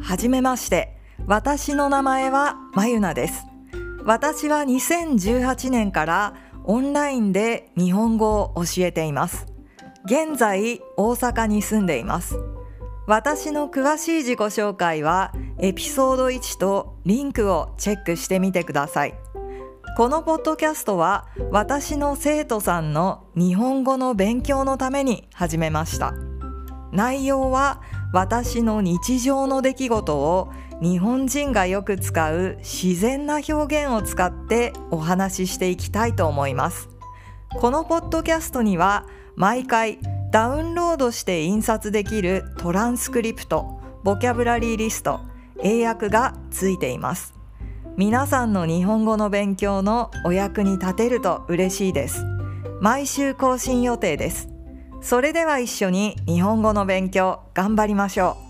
はじめまして。私の名前はまゆなです。私は2018年からオンラインで日本語を教えています。現在大阪に住んでいます。私の詳しい自己紹介はエピソード1とリンクをチェックしてみてください。このポッドキャストは私の生徒さんの日本語の勉強のために始めました。内容は私の日常の出来事を日本人がよく使う自然な表現を使ってお話ししていきたいと思います。このポッドキャストには毎回ダウンロードして印刷できるトランスクリプトボキャブラリーリスト英訳がついています。皆さんの日本語の勉強のお役に立てると嬉しいです。毎週更新予定です。それでは一緒に日本語の勉強頑張りましょう。